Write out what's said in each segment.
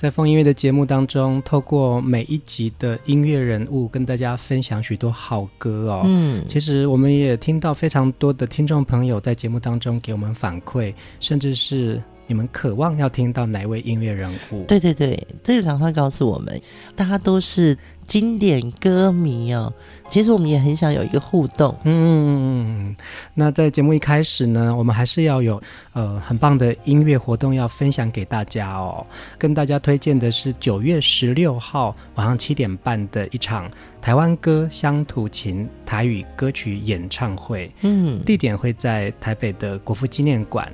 在风音乐的节目当中，透过每一集的音乐人物，跟大家分享许多好歌哦。嗯，其实我们也听到非常多的听众朋友在节目当中给我们反馈，甚至是你们渴望要听到哪位音乐人物。对对对，这个常常告诉我们，大家都是。经典歌迷哦，其实我们也很想有一个互动。嗯。那在节目一开始呢，我们还是要有呃很棒的音乐活动要分享给大家哦。跟大家推荐的是九月十六号晚上七点半的一场台湾歌乡土琴台语歌曲演唱会。嗯，地点会在台北的国父纪念馆。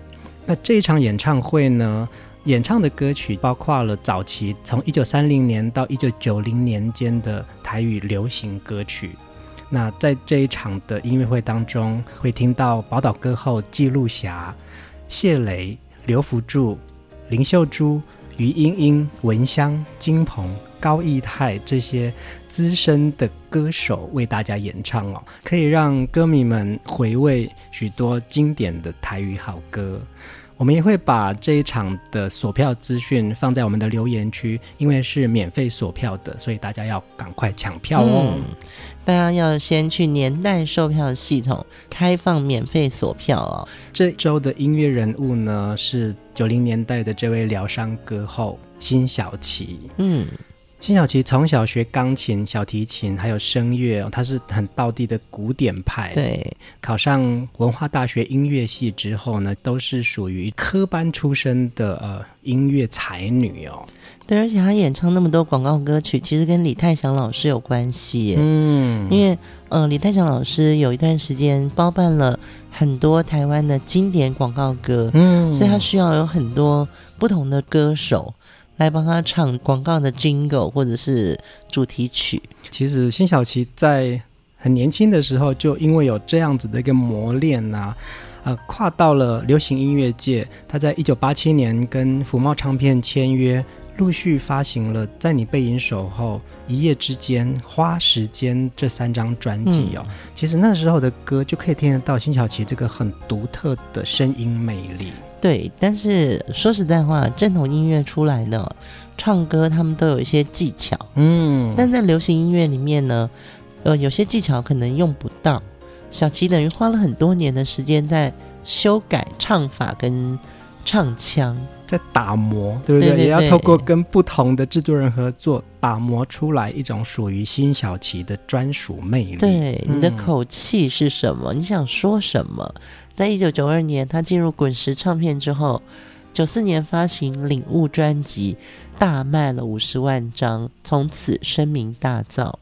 那这一场演唱会呢，演唱的歌曲包括了早期从一九三零年到一九九零年间的台语流行歌曲。那在这一场的音乐会当中，会听到宝岛歌后纪露霞、谢雷、刘福助、林秀珠、于莺莺、文香、金鹏、高义泰这些资深的歌手为大家演唱哦，可以让歌迷们回味许多经典的台语好歌。我们也会把这一场的锁票资讯放在我们的留言区，因为是免费锁票的，所以大家要赶快抢票哦。嗯，大家要先去年代售票系统开放免费锁票哦。这周的音乐人物呢，是九零年代的这位疗伤歌后辛晓琪。嗯。辛晓琪从小学钢琴、小提琴，还有声乐，他是很道地的古典派。对，考上文化大学音乐系之后呢，都是属于科班出身的呃音乐才女哦。对，而且她演唱那么多广告歌曲，其实跟李泰祥老师有关系。嗯，因为呃，李泰祥老师有一段时间包办了很多台湾的经典广告歌，嗯，所以他需要有很多不同的歌手。来帮他唱广告的 jingle 或者是主题曲。其实辛晓琪在很年轻的时候就因为有这样子的一个磨练呐、啊，呃，跨到了流行音乐界。他在一九八七年跟福茂唱片签约，陆续发行了《在你背影守候》《一夜之间》《花时间》这三张专辑哦。嗯、其实那时候的歌就可以听得到辛晓琪这个很独特的声音魅力。对，但是说实在话，正统音乐出来的唱歌，他们都有一些技巧，嗯，但在流行音乐里面呢，呃，有些技巧可能用不到。小齐等于花了很多年的时间在修改唱法跟唱腔，在打磨，对不对？对对对，也要透过跟不同的制作人合作，打磨出来一种属于辛晓琪的专属魅力。对，你的口气是什么？嗯，你想说什么？在一九九二年，他进入滚石唱片之后，九四年发行《领悟》专辑，大卖了五十万张，从此声名大噪。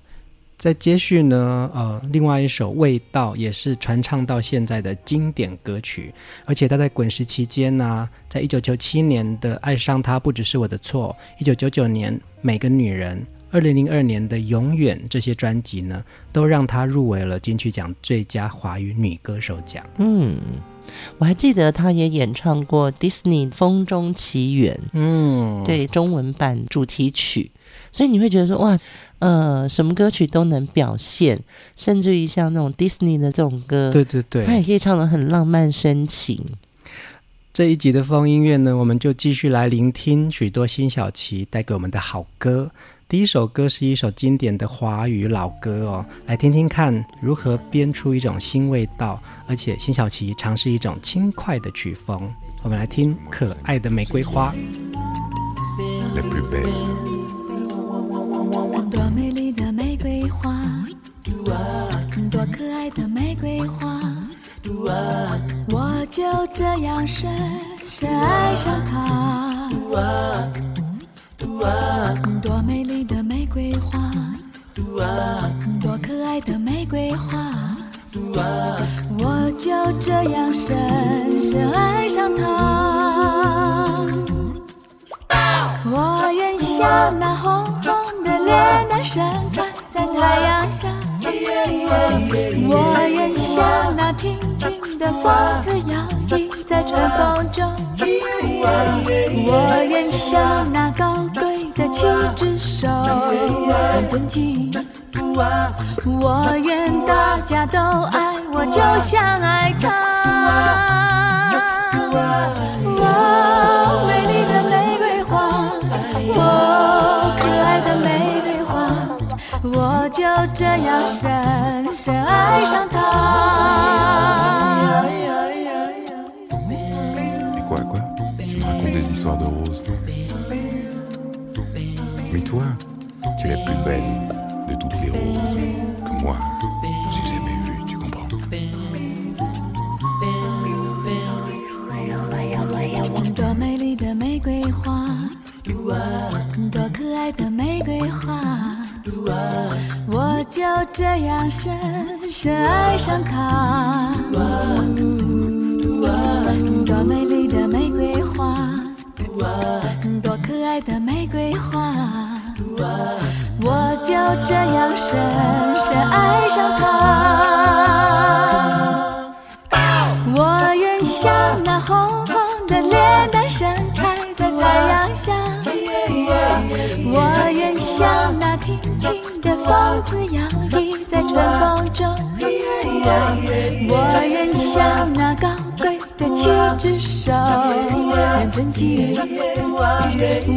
在接续呢，呃，另外一首《味道》也是传唱到现在的经典歌曲，而且他在滚石期间呢、在一九九七年的《爱上他不只是我的错》，一九九九年《每个女人》。二零零二年的《永远》这些专辑呢，都让她入围了金曲奖最佳华语女歌手奖。嗯，我还记得他也演唱过 Disney《风中奇缘》，嗯，对，中文版主题曲。所以你会觉得说，哇，呃，什么歌曲都能表现，甚至于像那种 Disney 的这种歌，对对对，他也可以唱得很浪漫深情。这一集的风音乐呢，我们就继续来聆听许多辛晓琪带给我们的好歌。第一首歌是一首经典的华语老歌哦，来听听看如何编出一种新味道，而且辛晓琪尝试一种轻快的曲风。我们来听《可爱的玫瑰花》。多美丽的玫瑰花，多可爱的玫瑰花，我就这样深深爱上她。多美丽的玫瑰花，多可爱的玫瑰花，我就这样深深爱上它。我愿像那红红的脸蛋盛开在太阳下，我愿像那轻轻的风子摇曳在春风中，我愿像那高贵的七只手很尊敬，我愿大家都爱我，就像爱他。哦，美丽的玫瑰花，哦，可爱的玫瑰花，我就这样深深爱上她。多美丽的玫瑰花，多可爱的玫瑰花，我就这样深深爱上她。上她。我愿像那红红的脸蛋盛开在太阳下，我愿像那轻轻的风子摇曳在春风中，我愿像那高贵的七只手很尊敬，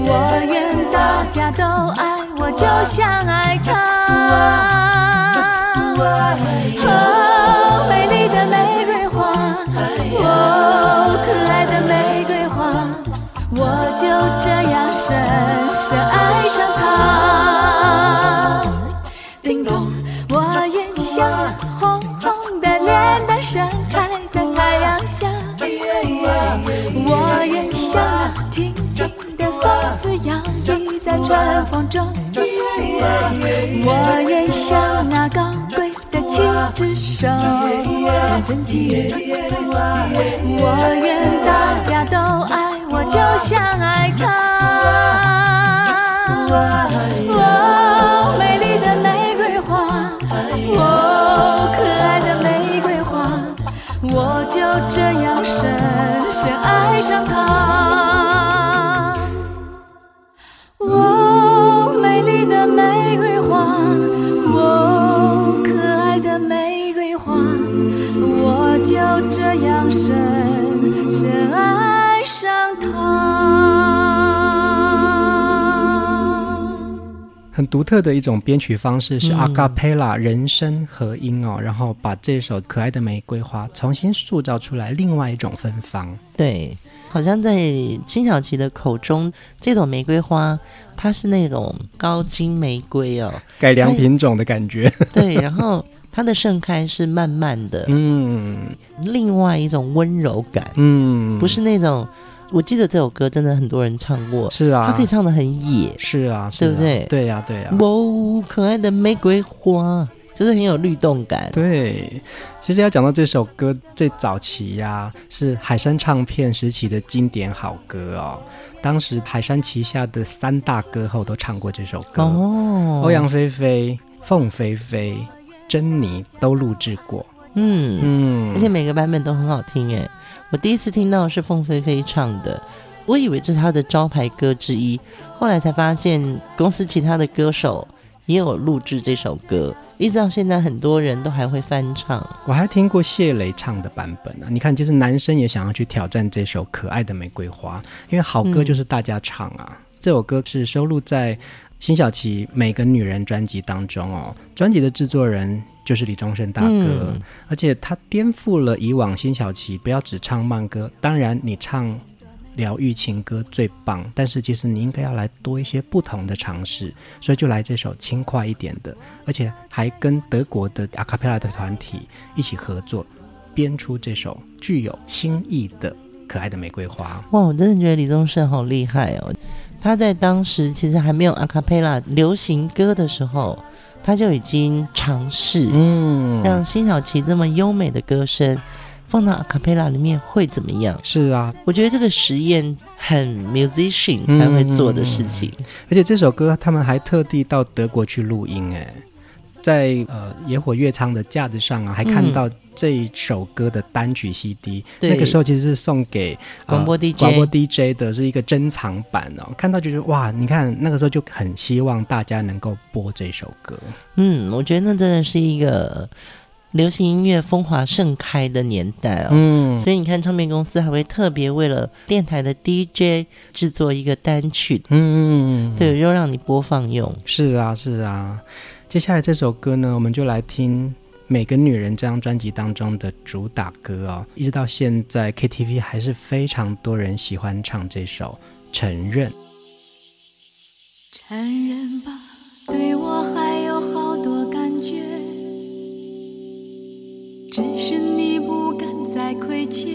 我愿大家都爱我，就像爱她。风中，我愿像那高贵的七只手。我愿大家都爱我，就像爱她。哦，美丽的玫瑰花，哦，可爱的玫瑰花，我就这样深深爱上她。很独特的一种编曲方式是阿卡贝拉人声合音哦，嗯、然后把这首可爱的玫瑰花重新塑造出来，另外一种芬芳。对，好像在金小琪的口中，这朵玫瑰花它是那种高金玫瑰哦，改良品种的感觉。对，然后。它的盛开是慢慢的，嗯，另外一种温柔感，嗯，不是那种。我记得这首歌真的很多人唱过，是啊，他可以唱的很野，是啊，对不对？对呀，对呀。哇，可爱的玫瑰花，就是很有律动感。对，其实要讲到这首歌最早期呀、啊，是海山唱片时期的经典好歌哦。当时海山旗下的三大歌后都唱过这首歌哦，欧阳菲菲、凤飞飞。珍妮都录制过，嗯嗯，而且每个版本都很好听诶。我第一次听到是凤飞飞唱的，我以为这是他的招牌歌之一，后来才发现公司其他的歌手也有录制这首歌，一直到现在很多人都还会翻唱。我还听过谢雷唱的版本呢、啊。你看，其实男生也想要去挑战这首《可爱的玫瑰花》，因为好歌就是大家唱啊。这首歌是收录在。辛晓琪每个女人专辑当中哦，专辑的制作人就是李宗盛大哥，嗯、而且他颠覆了以往辛晓琪不要只唱慢歌，当然你唱疗愈情歌最棒，但是其实你应该要来多一些不同的尝试，所以就来这首轻快一点的，而且还跟德国的阿卡贝拉的团体一起合作，编出这首具有新意的可爱的玫瑰花。哇，我真的觉得李宗盛好厉害哦！他在当时其实还没有阿卡贝拉流行歌的时候，他就已经尝试，嗯，让辛晓琪这么优美的歌声放到阿卡佩拉里面会怎么样？是啊，我觉得这个实验很 musician 才会做的事情。嗯，而且这首歌他们还特地到德国去录音，哎。在呃野火乐仓的架子上啊，还看到这一首歌的单曲 CD，嗯、那个时候其实是送给广播 DJ 广播 DJ 的是一个珍藏版哦。看到就觉得哇，你看那个时候就很希望大家能够播这首歌。嗯，我觉得那真的是一个流行音乐风华盛开的年代哦。嗯，所以你看唱片公司还会特别为了电台的 DJ 制作一个单曲，嗯，对，又让你播放用。是啊，是啊。接下来这首歌呢，我们就来听《每个女人》这张专辑当中的主打歌哦，一直到现在 KTV 还是非常多人喜欢唱这首《承认》。承认吧，对我还有好多感觉，只是你不敢再亏欠。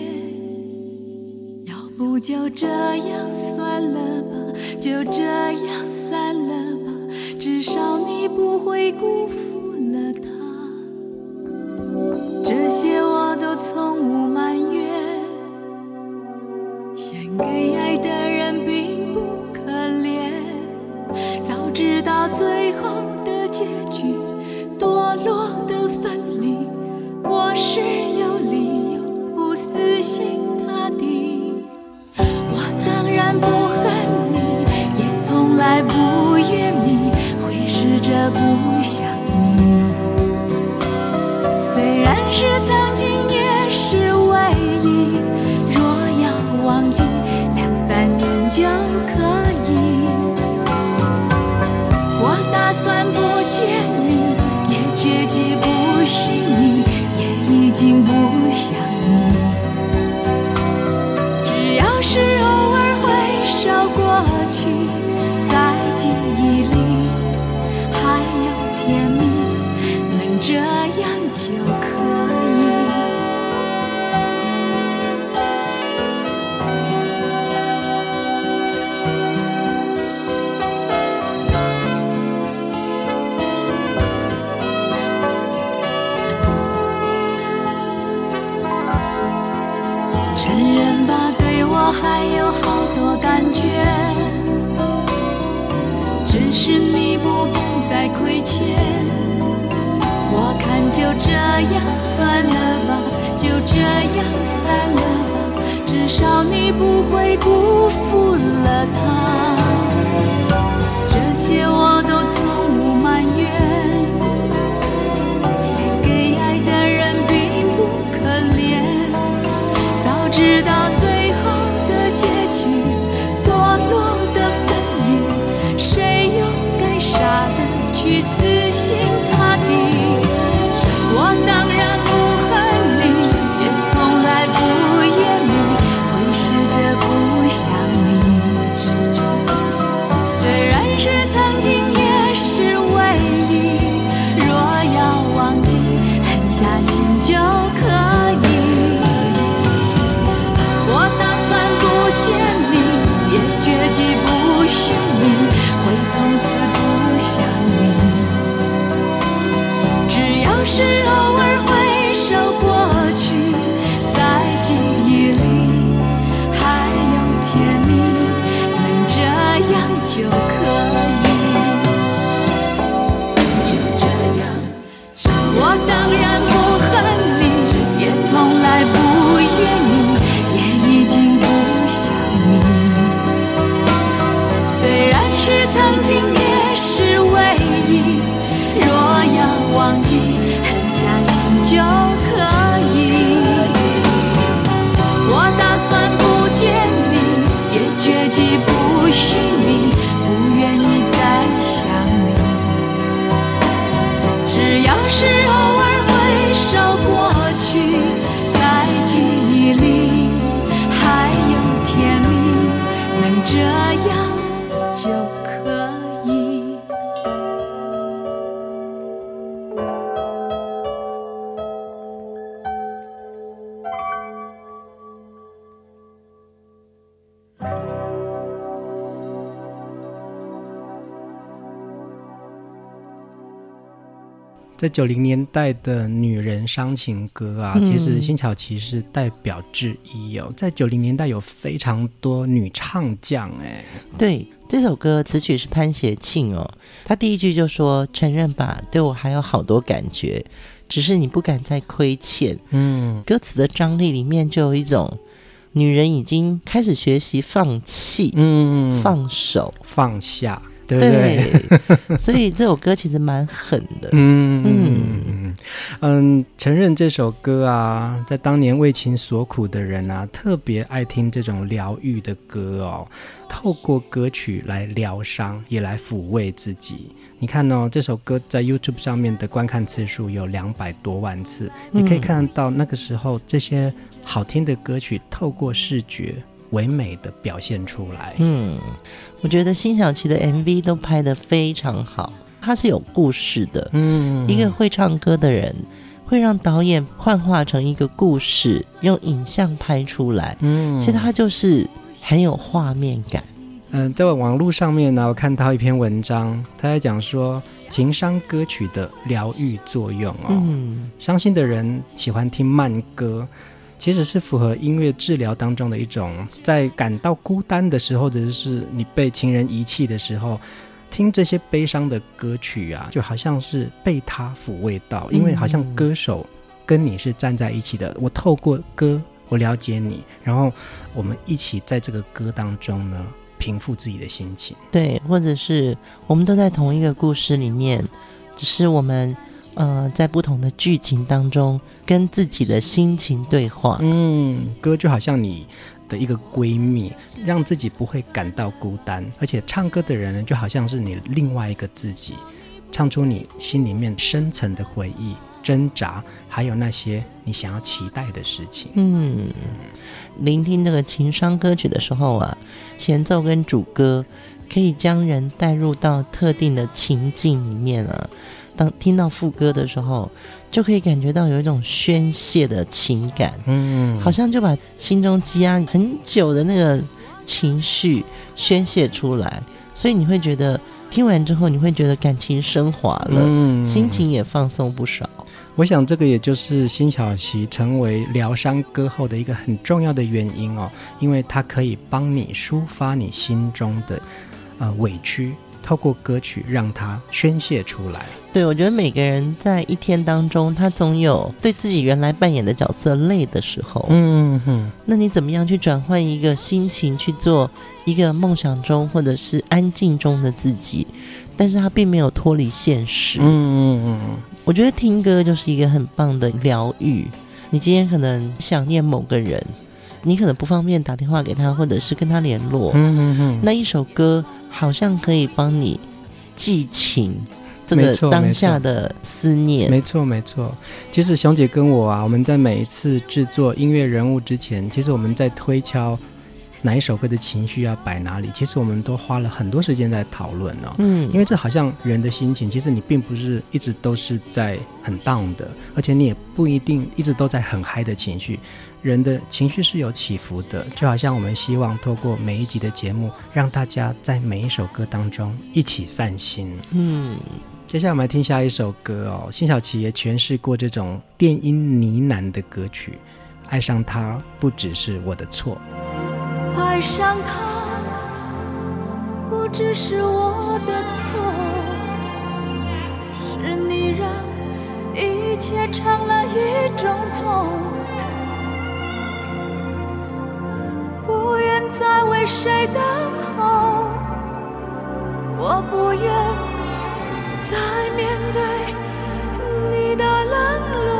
要不就这样算了吧，就这样散了吧。至少你不会辜负了他，这些我都从无埋怨。献给爱的人并不可怜，早知道最后的结局，堕落 wish 在九零年代的女人伤情歌啊，嗯、其实辛晓琪是代表之一哦。在九零年代有非常多女唱将哎。对，这首歌词曲是潘协庆哦，他第一句就说：“承认吧，对我还有好多感觉，只是你不敢再亏欠。”嗯，歌词的张力里面就有一种女人已经开始学习放弃，嗯，放手，放下。对，对，对，所以这首歌其实蛮狠的。嗯嗯嗯，承认这首歌啊，在当年为情所苦的人啊，特别爱听这种疗愈的歌哦。透过歌曲来疗伤，也来抚慰自己。你看哦，这首歌在 YouTube 上面的观看次数有两百多万次，你可以看到那个时候这些好听的歌曲，透过视觉。唯美的表现出来。嗯，我觉得辛晓琪的 MV 都拍得非常好，它是有故事的。嗯，一个会唱歌的人会让导演幻化成一个故事，用影像拍出来。嗯，其实它就是很有画面感。嗯，在网络上面呢，我看到一篇文章，他在讲说情商歌曲的疗愈作用哦。嗯，伤心的人喜欢听慢歌。其实是符合音乐治疗当中的一种，在感到孤单的时候，或者是你被情人遗弃的时候，听这些悲伤的歌曲啊，就好像是被他抚慰到，因为好像歌手跟你是站在一起的。嗯、我透过歌，我了解你，然后我们一起在这个歌当中呢，平复自己的心情。对，或者是我们都在同一个故事里面，只是我们。呃，在不同的剧情当中，跟自己的心情对话。嗯，歌就好像你的一个闺蜜，让自己不会感到孤单。而且唱歌的人呢，就好像是你另外一个自己，唱出你心里面深层的回忆、挣扎，还有那些你想要期待的事情。嗯，聆听这个情商歌曲的时候啊，前奏跟主歌可以将人带入到特定的情境里面啊。当听到副歌的时候，就可以感觉到有一种宣泄的情感，嗯，好像就把心中积压很久的那个情绪宣泄出来，所以你会觉得听完之后，你会觉得感情升华了，嗯，心情也放松不少。我想这个也就是辛晓琪成为疗伤歌后的一个很重要的原因哦，因为它可以帮你抒发你心中的呃委屈。透过歌曲让他宣泄出来。对，我觉得每个人在一天当中，他总有对自己原来扮演的角色累的时候。嗯哼。那你怎么样去转换一个心情，去做一个梦想中或者是安静中的自己？但是他并没有脱离现实。嗯嗯嗯。我觉得听歌就是一个很棒的疗愈。你今天可能想念某个人，你可能不方便打电话给他，或者是跟他联络。嗯嗯嗯。那一首歌。好像可以帮你寄情，这个当下的思念。没错，没错。其实熊姐跟我啊，我们在每一次制作音乐人物之前，其实我们在推敲哪一首歌的情绪要摆哪里，其实我们都花了很多时间在讨论哦。嗯，因为这好像人的心情，其实你并不是一直都是在很 down 的，而且你也不一定一直都在很嗨的情绪。人的情绪是有起伏的，就好像我们希望透过每一集的节目，让大家在每一首歌当中一起散心。嗯，接下来我们来听下一首歌哦，辛晓琪也诠释过这种电音呢喃的歌曲，《爱上他不只是我的错》。爱上他不只是我的错，是你让一切成了一种痛。不愿再为谁等候，我不愿再面对你的冷落。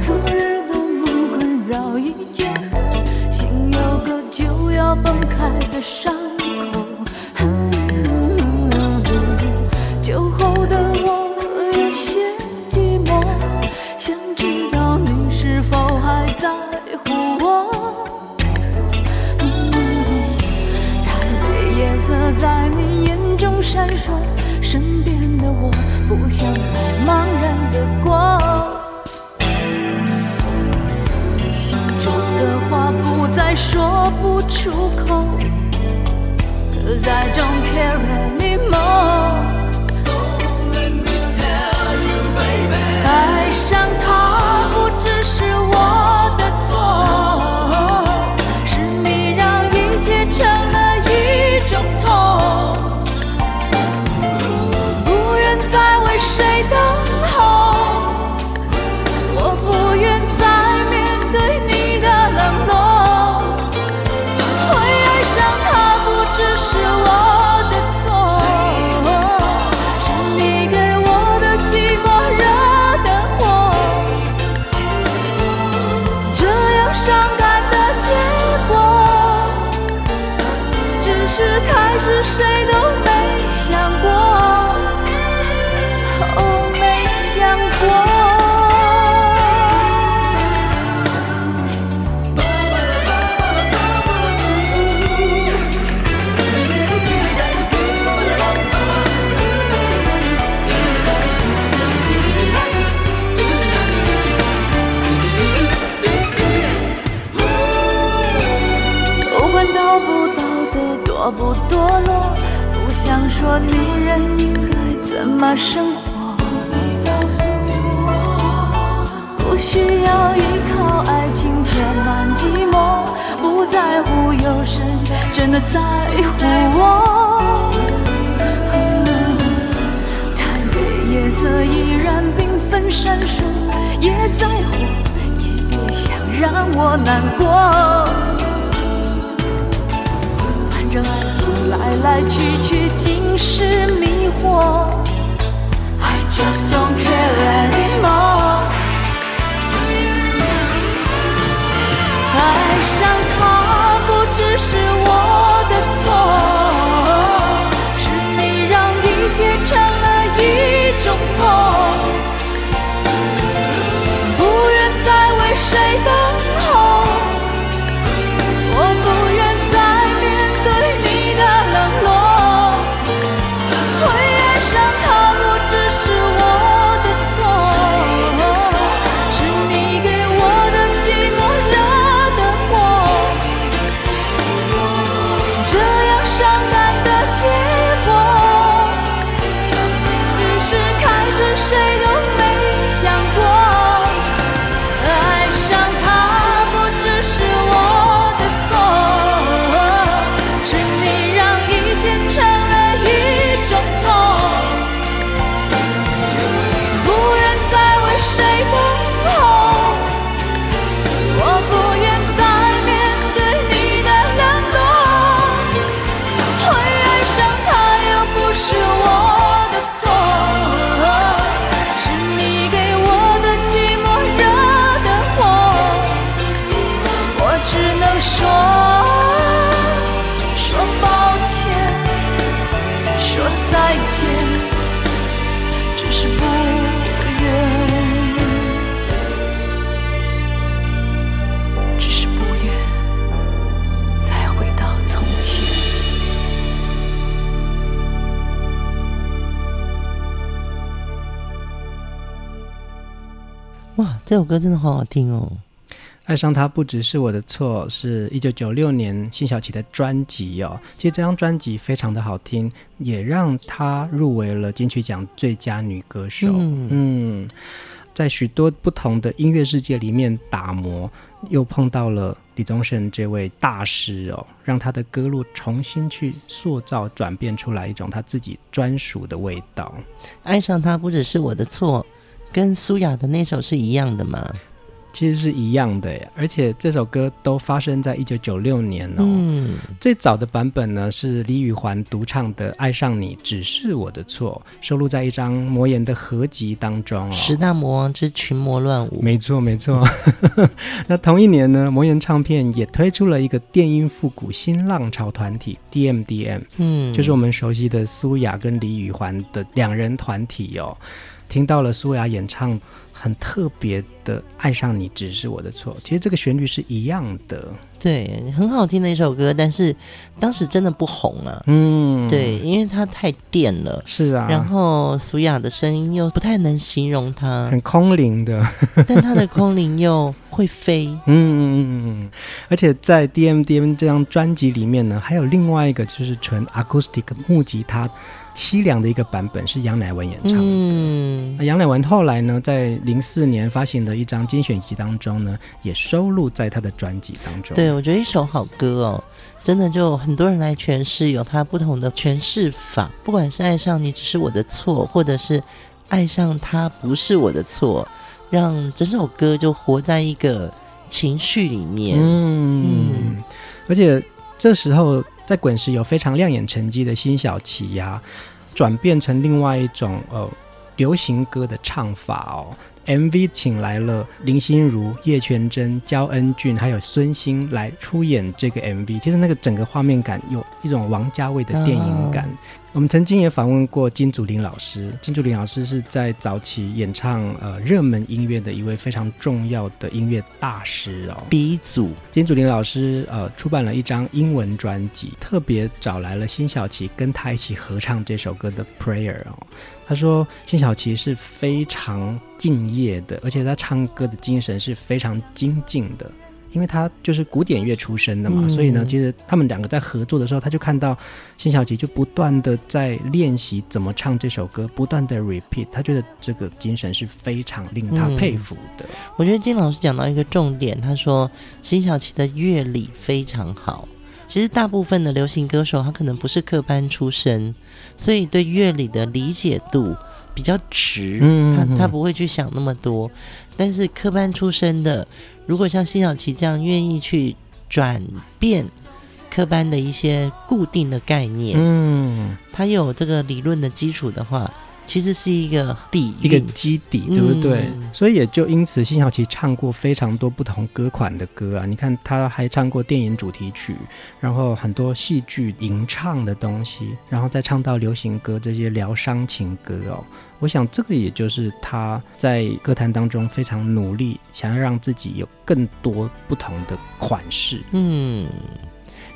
昨日的梦困扰已久，心有个就要崩开的伤。在你眼中闪烁身边的我不想再茫然的过心中的话不再说不出口 cause i don't care anymore so let me tell you baby 爱上他不只是我的错生活。告诉我，不需要依靠爱情填满寂寞，不在乎有谁真的在乎我。台北夜色依然缤纷闪烁，也在乎，也别想让我难过。反正爱情来来去去尽是迷惑 just don't care anymore。爱上他不只是我的错，是你让一切成了一种痛。这首歌真的好好听哦！爱上他不只是我的错，是一九九六年辛晓琪的专辑哦。其实这张专辑非常的好听，也让她入围了金曲奖最佳女歌手。嗯，嗯，在许多不同的音乐世界里面打磨，又碰到了李宗盛这位大师哦，让他的歌路重新去塑造、转变出来一种他自己专属的味道。爱上他不只是我的错，跟苏雅的那首是一样的吗？其实是一样的耶，而且这首歌都发生在一九九六年哦。嗯，最早的版本呢是李宇环独唱的《爱上你只是我的错》，收录在一张魔岩的合集当中哦。十大魔王之群魔乱舞，没错没错。那同一年呢，魔岩唱片也推出了一个电音复古新浪潮团体 DMDM，嗯，就是我们熟悉的苏雅跟李宇环的两人团体哦。听到了苏雅演唱很特别的爱上你只是我的错，其实这个旋律是一样的，对，很好听的一首歌，但是当时真的不红啊，嗯，对，因为它太电了，是啊，然后苏雅的声音又不太能形容它，很空灵的，但它的空灵又会飞，嗯嗯嗯嗯，而且在 DMDM 这张专辑里面呢，还有另外一个就是纯 acoustic 木吉他。凄凉的一个版本是杨乃文演唱的。嗯，那杨乃文后来呢，在零四年发行的一张精选集当中呢，也收录在他的专辑当中。对，我觉得一首好歌哦，真的就很多人来诠释，有他不同的诠释法。不管是爱上你只是我的错，或者是爱上他不是我的错，让整首歌就活在一个情绪里面。嗯，嗯，而且这时候。在滚石有非常亮眼成绩的辛晓琪呀，转变成另外一种呃流行歌的唱法哦。MV 请来了林心如、叶全真、焦恩俊还有孙兴来出演这个 MV，其实那个整个画面感有一种王家卫的电影感。Oh. 我们曾经也访问过金祖霖老师，金祖霖老师是在早期演唱呃热门音乐的一位非常重要的音乐大师哦，鼻祖。金祖霖老师呃出版了一张英文专辑，特别找来了辛晓琪跟他一起合唱这首歌的 Prayer 哦。他说辛晓琪是非常敬业的，而且他唱歌的精神是非常精进的。因为他就是古典乐出身的嘛，嗯、所以呢，其实他们两个在合作的时候，他就看到辛晓琪就不断的在练习怎么唱这首歌，不断的 repeat，他觉得这个精神是非常令他佩服的。嗯、我觉得金老师讲到一个重点，他说辛晓琪的乐理非常好。其实大部分的流行歌手他可能不是科班出身，所以对乐理的理解度比较直，嗯、他他不会去想那么多。但是科班出身的。如果像辛晓琪这样愿意去转变科班的一些固定的概念，嗯，他有这个理论的基础的话，其实是一个底一个基底，对不对？嗯、所以也就因此，辛晓琪唱过非常多不同歌款的歌啊。你看，他还唱过电影主题曲，然后很多戏剧吟唱的东西，然后再唱到流行歌这些疗伤情歌哦。我想，这个也就是他在歌坛当中非常努力，想要让自己有更多不同的款式。嗯，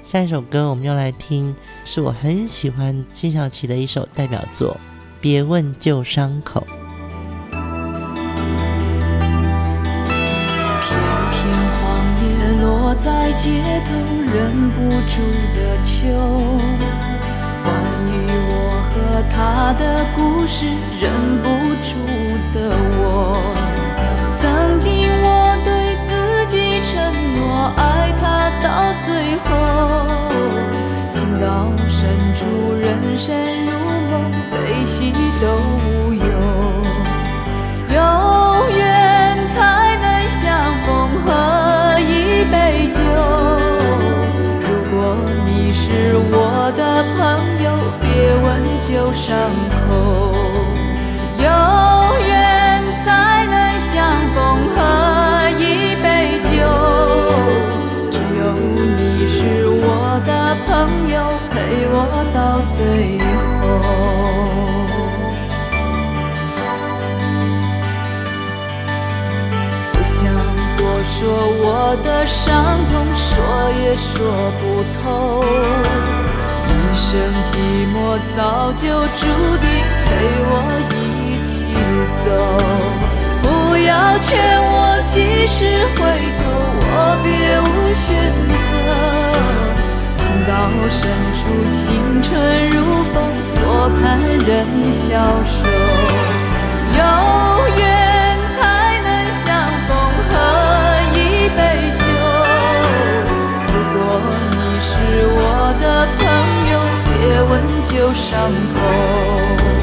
下一首歌我们要来听，是我很喜欢辛晓琪的一首代表作。别问旧伤口，片片黄叶落在街头，忍不住的秋。关于我和他的故事，忍不住的我。曾经我对自己承诺，爱他到最后，情到深处，人生喜都无忧，有缘才能相逢，喝一杯酒。如果你是我的朋友，别问旧伤口。有缘才能相逢，喝一杯酒。只有你是我的朋友，陪我到最。说我的伤痛，说也说不透。一生寂寞早就注定，陪我一起走。不要劝我及时回头，我别无选择。情到深处，青春如风，坐看人消瘦。有缘。旧伤口，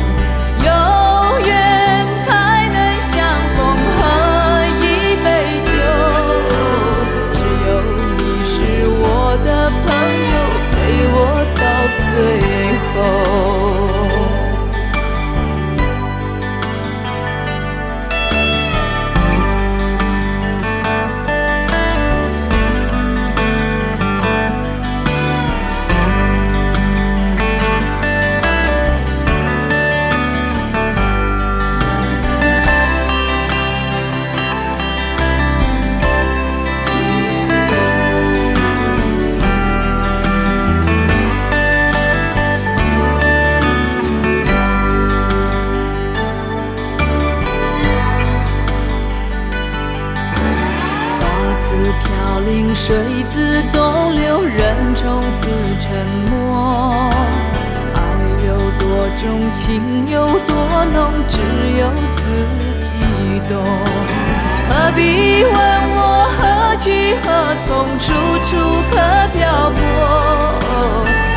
梦，处处可漂泊。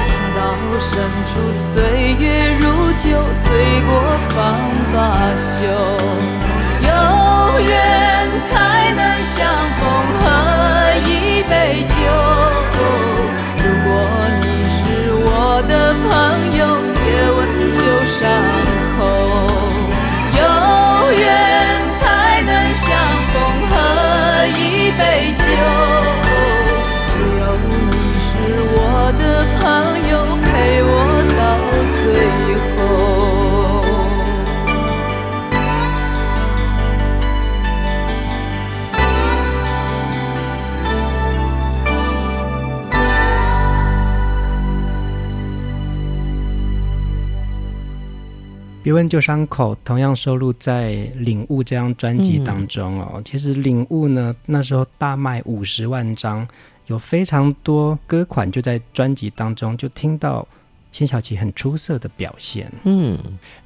情到深处，岁月如酒，醉过方罢休。有缘才能相逢别问旧伤口，同样收录在《领悟》这张专辑当中哦。嗯、其实《领悟》呢，那时候大卖五十万张，有非常多歌款就在专辑当中，就听到辛晓琪很出色的表现。嗯，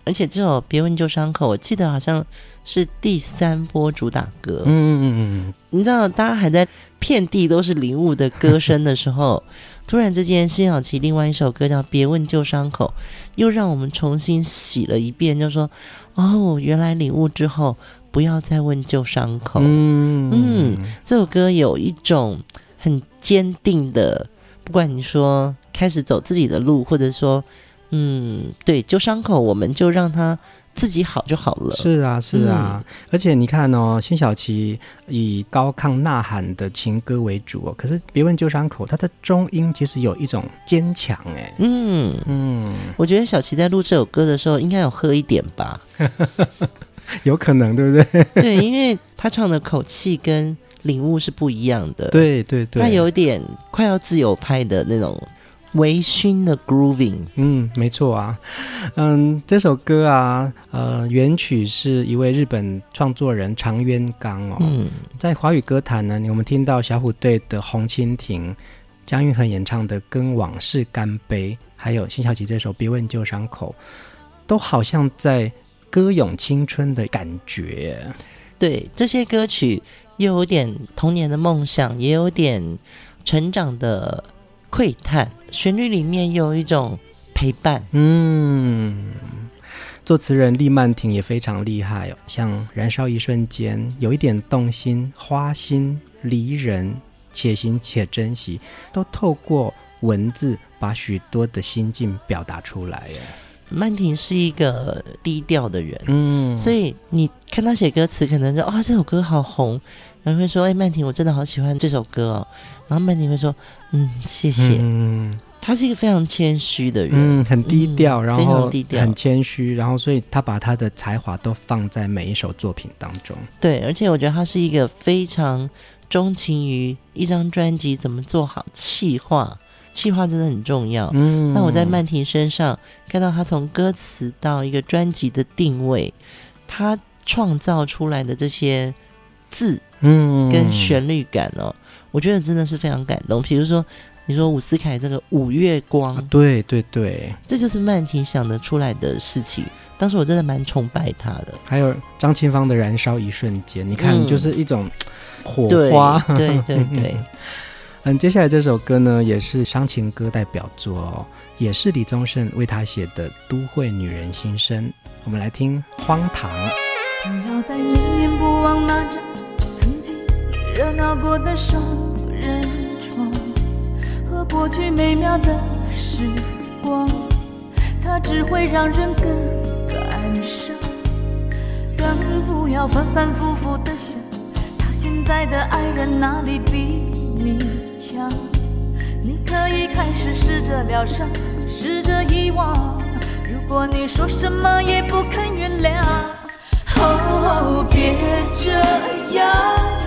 而且这首《别问旧伤口》，我记得好像是第三波主打歌。嗯嗯嗯嗯，你知道，大家还在遍地都是《领悟》的歌声的时候。突然之间，辛晓琪另外一首歌叫《别问旧伤口》，又让我们重新洗了一遍，就说：“哦，原来领悟之后，不要再问旧伤口。嗯”嗯，这首歌有一种很坚定的，不管你说开始走自己的路，或者说，嗯，对旧伤口，我们就让它。自己好就好了。是啊，是啊，嗯、而且你看哦，辛晓琪以高亢呐喊的情歌为主哦，可是别问旧伤口，它的中音其实有一种坚强哎。嗯嗯，嗯我觉得小琪在录这首歌的时候应该有喝一点吧，有可能对不对？对，因为他唱的口气跟领悟是不一样的。对对对，他有点快要自由派的那种。微醺的 grooving，嗯，没错啊，嗯，这首歌啊，呃，原曲是一位日本创作人长渊刚哦，嗯，在华语歌坛呢，我们听到小虎队的《红蜻蜓》，姜育恒演唱的《跟往事干杯》，还有辛晓琪这首《别问旧伤口》，都好像在歌咏青春的感觉。对，这些歌曲又有点童年的梦想，也有点成长的。喟叹，旋律里面有一种陪伴。嗯，作词人李曼婷也非常厉害哦，像《燃烧一瞬间》，有一点动心、花心、离人，且行且珍惜，都透过文字把许多的心境表达出来。曼婷是一个低调的人，嗯，所以你看他写歌词，可能说啊、哦，这首歌好红。然后会说：“哎，曼婷，我真的好喜欢这首歌哦。”然后曼婷会说：“嗯，谢谢。”嗯，他是一个非常谦虚的人，嗯，很低调，然后非常低调，很谦虚，然后所以他把他的才华都放在每一首作品当中。对，而且我觉得他是一个非常钟情于一张专辑怎么做好企划，企划真的很重要。嗯，那我在曼婷身上看到他从歌词到一个专辑的定位，他创造出来的这些字。嗯，跟旋律感哦，我觉得真的是非常感动。比如说，你说伍思凯这个《五月光》，啊，对对对，这就是曼婷想得出来的事情。当时我真的蛮崇拜他的。还有张清芳的《燃烧一瞬间》，你看，就是一种火花。嗯、对对对，对 嗯，接下来这首歌呢，也是伤情歌代表作哦，也是李宗盛为他写的《都会女人心声》。我们来听《荒唐》。不要再念念不忘那张热闹过的双人床和过去美妙的时光，它只会让人更感伤。更不要反反复复的想，他现在的爱人哪里比你强？你可以开始试着疗伤，试着遗忘。如果你说什么也不肯原谅，哦，别这样。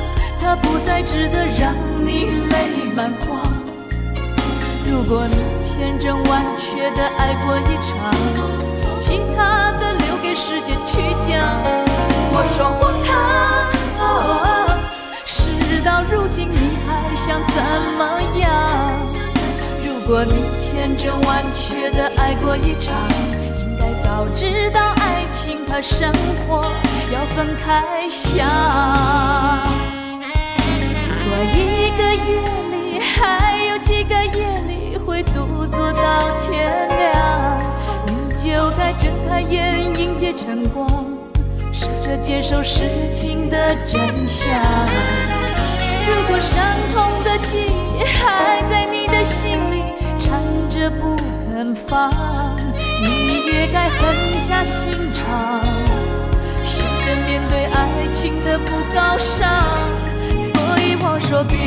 他不再值得让你泪满眶。如果你千真万确的爱过一场，其他的留给时间去讲。我说荒唐，事到如今你还想怎么样？如果你千真万确的爱过一场，应该早知道爱情和生活要分开想。如果一个夜里还有几个夜里会独坐到天亮，你就该睁开眼迎接晨光，试着接受事情的真相。如果伤痛的记忆还在你的心里缠着不肯放，你也该狠下心肠，试着面对爱情的不高尚。说别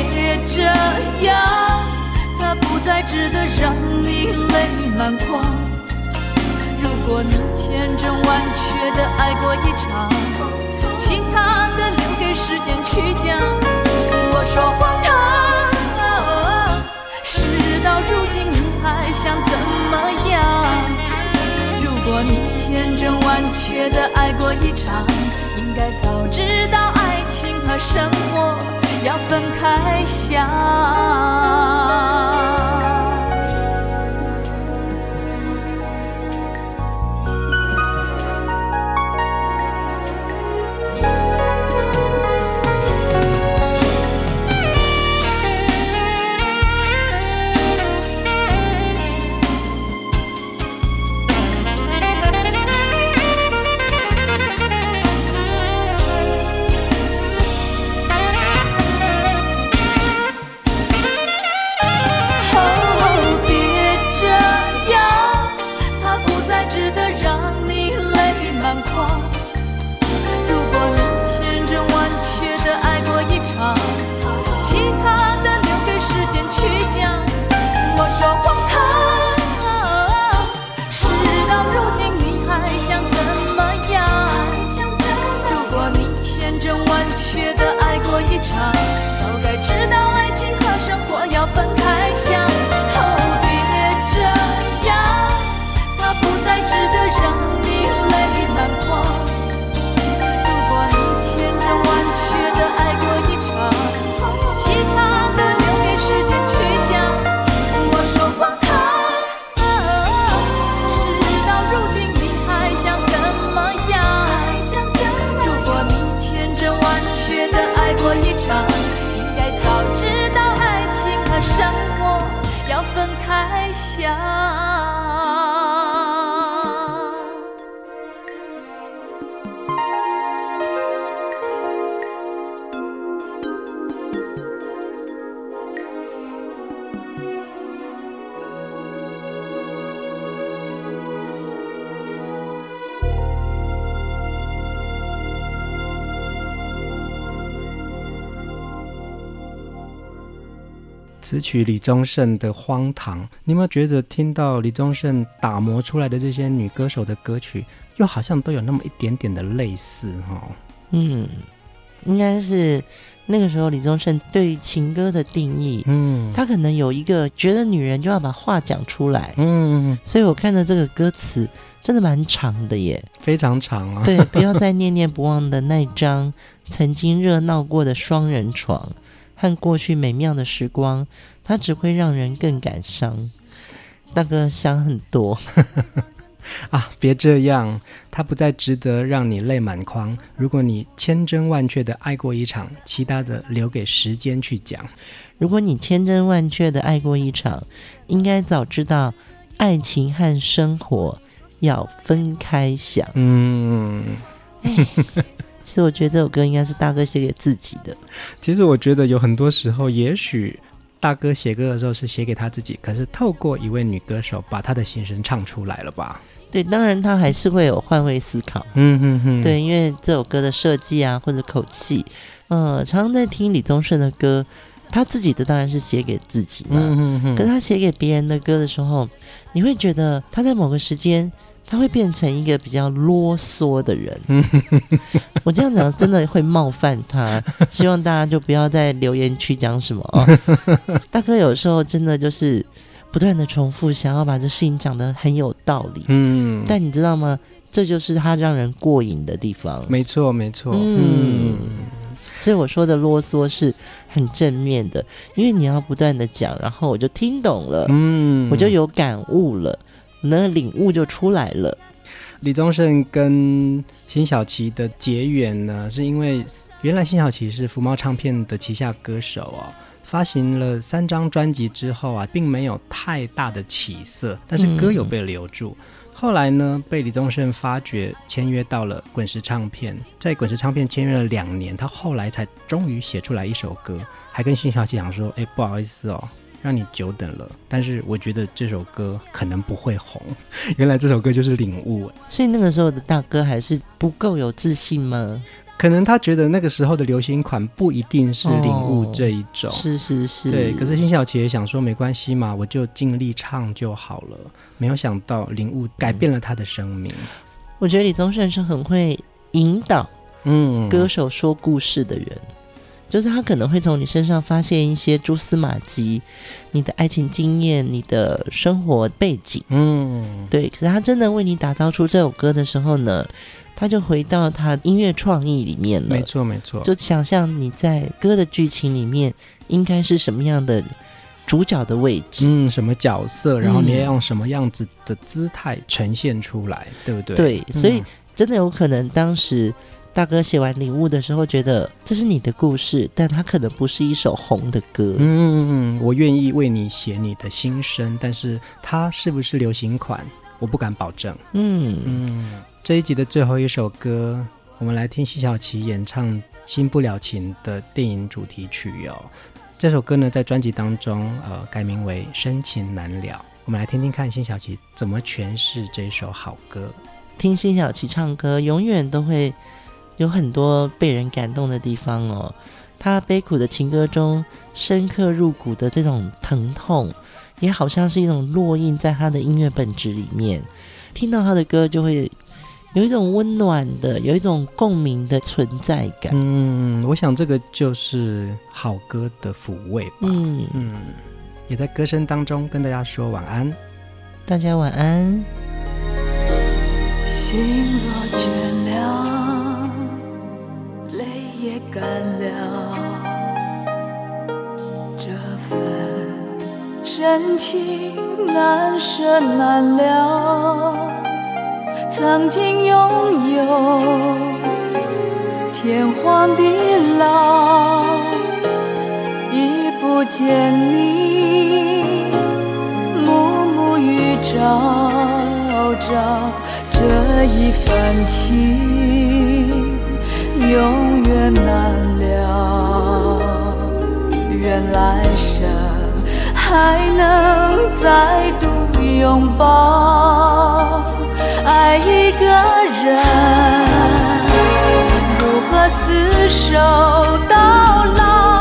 这样，它不再值得让你泪满眶。如果你千真万确的爱过一场，其他的留给时间去讲。我说荒唐，事到如今你还想怎么样？如果你千真万确的爱过一场，应该早知道爱情和生活要分开想。还想词曲李宗盛的《荒唐》，你有没有觉得听到李宗盛打磨出来的这些女歌手的歌曲，又好像都有那么一点点的类似？哈，嗯，应该是那个时候李宗盛对情歌的定义，嗯，他可能有一个觉得女人就要把话讲出来，嗯，所以我看到这个歌词真的蛮长的耶，非常长啊。对，不要再念念不忘的那张曾经热闹过的双人床。和过去美妙的时光，它只会让人更感伤。大哥想很多 啊，别这样，它不再值得让你泪满眶。如果你千真万确的爱过一场，其他的留给时间去讲。如果你千真万确的爱过一场，应该早知道爱情和生活要分开想。嗯。其实我觉得这首歌应该是大哥写给自己的。其实我觉得有很多时候，也许大哥写歌的时候是写给他自己，可是透过一位女歌手把他的心声唱出来了吧？对，当然他还是会有换位思考。嗯嗯嗯，对，因为这首歌的设计啊，或者口气，呃，常常在听李宗盛的歌，他自己的当然是写给自己嘛。嗯嗯嗯。可是他写给别人的歌的时候，你会觉得他在某个时间。他会变成一个比较啰嗦的人，我这样讲真的会冒犯他，希望大家就不要在留言区讲什么哦。大哥有时候真的就是不断的重复，想要把这事情讲得很有道理，嗯，但你知道吗？这就是他让人过瘾的地方。没错，没错，嗯。所以我说的啰嗦是很正面的，因为你要不断的讲，然后我就听懂了，嗯，我就有感悟了，那领悟就出来了。李宗盛跟辛晓琪的结缘呢，是因为原来辛晓琪是福猫唱片的旗下歌手哦，发行了三张专辑之后啊，并没有太大的起色，但是歌有被留住。嗯后来呢，被李宗盛发掘，签约到了滚石唱片。在滚石唱片签约了两年，他后来才终于写出来一首歌，还跟辛晓琪讲说：“哎，不好意思哦，让你久等了。但是我觉得这首歌可能不会红。”原来这首歌就是《领悟》。所以那个时候的大哥还是不够有自信吗？可能他觉得那个时候的流行款不一定是领悟这一种，哦、是是是，对。可是辛晓琪也想说没关系嘛，我就尽力唱就好了。没有想到领悟改变了他的生命。嗯、我觉得李宗盛是很会引导，嗯，歌手说故事的人，嗯、就是他可能会从你身上发现一些蛛丝马迹，你的爱情经验，你的生活背景，嗯，对。可是他真的为你打造出这首歌的时候呢，他就回到他音乐创意里面了，没错没错，就想象你在歌的剧情里面应该是什么样的主角的位置，嗯，什么角色，然后你要用什么样子的姿态呈现出来，嗯、对不对？对，所以真的有可能当时大哥写完《礼物》的时候，觉得这是你的故事，但它可能不是一首红的歌。嗯嗯嗯，我愿意为你写你的心声，但是它是不是流行款，我不敢保证。嗯嗯。这一集的最后一首歌，我们来听辛晓琪演唱《新不了情》的电影主题曲哟、哦。这首歌呢，在专辑当中，呃，改名为《深情难了》。我们来听听看辛晓琪怎么诠释这首好歌。听辛晓琪唱歌，永远都会有很多被人感动的地方哦。他悲苦的情歌中，深刻入骨的这种疼痛，也好像是一种烙印在他的音乐本质里面。听到他的歌，就会。有一种温暖的，有一种共鸣的存在感。嗯，我想这个就是好歌的抚慰吧。嗯嗯，也在歌声当中跟大家说晚安。大家晚安。心若倦了，干了，这份真情难舍难了。曾经拥有天荒地老，已不见你，暮暮与朝朝，这一份情永远难了，愿来生还能再度拥抱。爱一个人，如何厮守到老？